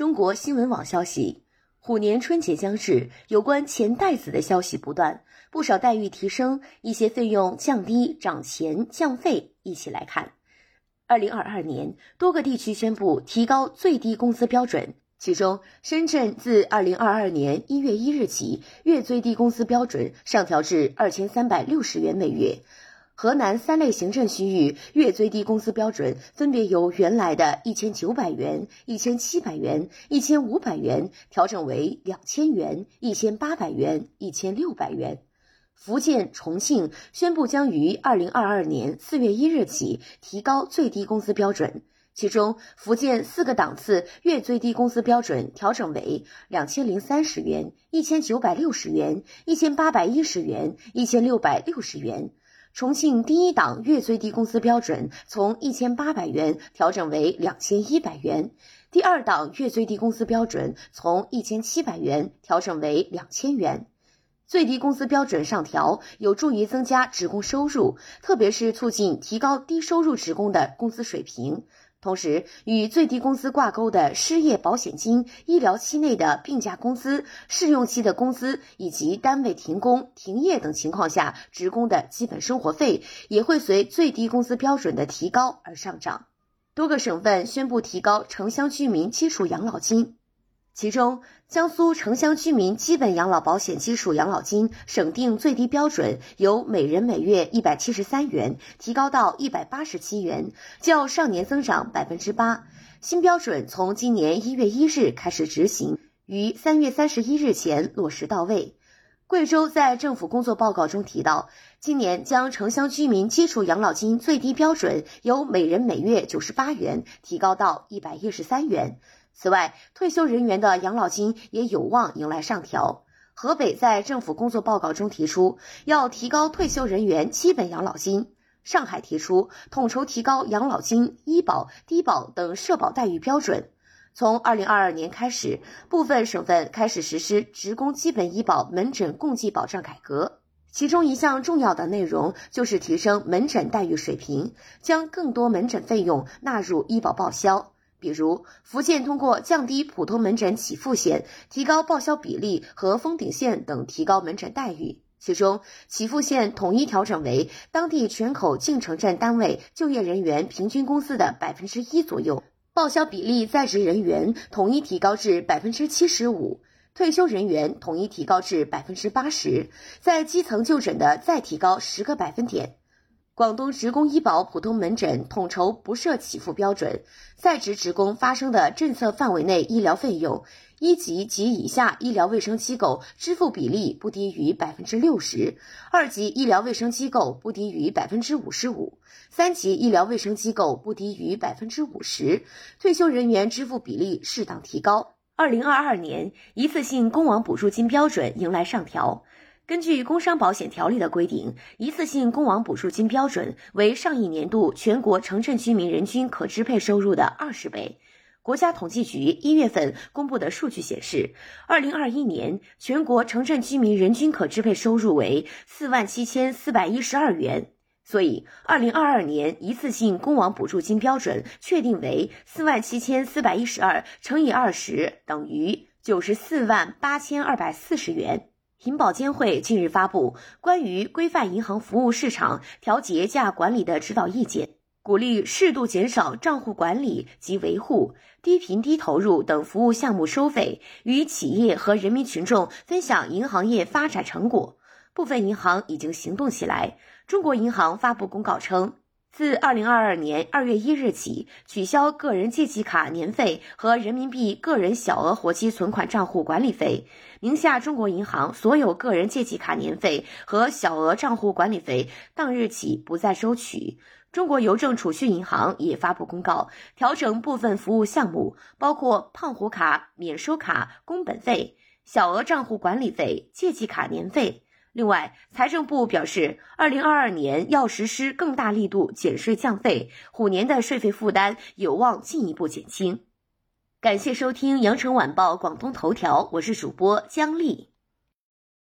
中国新闻网消息，虎年春节将至，有关钱袋子的消息不断，不少待遇提升，一些费用降低、涨钱、降费。一起来看，二零二二年，多个地区宣布提高最低工资标准，其中，深圳自二零二二年一月一日起，月最低工资标准上调至二千三百六十元每月。河南三类行政区域月最低工资标准分别由原来的一千九百元、一千七百元、一千五百元调整为两千元、一千八百元、一千六百元。福建、重庆宣布将于二零二二年四月一日起提高最低工资标准，其中福建四个档次月最低工资标准调整为两千零三十元、一千九百六十元、一千八百一十元、一千六百六十元。重庆第一档月最低工资标准从一千八百元调整为两千一百元，第二档月最低工资标准从一千七百元调整为两千元。最低工资标准上调有助于增加职工收入，特别是促进提高低收入职工的工资水平。同时，与最低工资挂钩的失业保险金、医疗期内的病假工资、试用期的工资，以及单位停工、停业等情况下职工的基本生活费，也会随最低工资标准的提高而上涨。多个省份宣布提高城乡居民基础养老金。其中，江苏城乡居民基本养老保险基础养老金省定最低标准由每人每月一百七十三元提高到一百八十七元，较上年增长百分之八。新标准从今年一月一日开始执行，于三月三十一日前落实到位。贵州在政府工作报告中提到，今年将城乡居民基础养老金最低标准由每人每月九十八元提高到一百一十三元。此外，退休人员的养老金也有望迎来上调。河北在政府工作报告中提出，要提高退休人员基本养老金。上海提出统筹提高养老金、医保、低保等社保待遇标准。从二零二二年开始，部分省份开始实施职工基本医保门诊共计保障改革，其中一项重要的内容就是提升门诊待遇水平，将更多门诊费用纳入医保报销。比如，福建通过降低普通门诊起付线、提高报销比例和封顶线等提高门诊待遇。其中，起付线统一调整为当地全口净城镇单位就业人员平均工资的百分之一左右；报销比例，在职人员统一提高至百分之七十五，退休人员统一提高至百分之八十，在基层就诊的再提高十个百分点。广东职工医保普通门诊统筹不设起付标准，在职职工发生的政策范围内医疗费用，一级及以下医疗卫生机构支付比例不低于百分之六十，二级医疗卫生机构不低于百分之五十五，三级医疗卫生机构不低于百分之五十，退休人员支付比例适当提高。二零二二年一次性工亡补助金标准迎来上调。根据工伤保险条例的规定，一次性工亡补助金标准为上一年度全国城镇居民人均可支配收入的二十倍。国家统计局一月份公布的数据显示，二零二一年全国城镇居民人均可支配收入为四万七千四百一十二元。所以，二零二二年一次性工亡补助金标准确定为四万七千四百一十二乘以二十等于九十四万八千二百四十元。银保监会近日发布关于规范银行服务市场调节价管理的指导意见，鼓励适度减少账户管理及维护、低频低投入等服务项目收费，与企业和人民群众分享银行业发展成果。部分银行已经行动起来。中国银行发布公告称。自二零二二年二月一日起，取消个人借记卡年费和人民币个人小额活期存款账户管理费。名下中国银行所有个人借记卡年费和小额账户管理费，当日起不再收取。中国邮政储蓄银行也发布公告，调整部分服务项目，包括胖虎卡免收卡工本费、小额账户管理费、借记卡年费。另外，财政部表示，二零二二年要实施更大力度减税降费，虎年的税费负担有望进一步减轻。感谢收听羊城晚报广东头条，我是主播姜丽。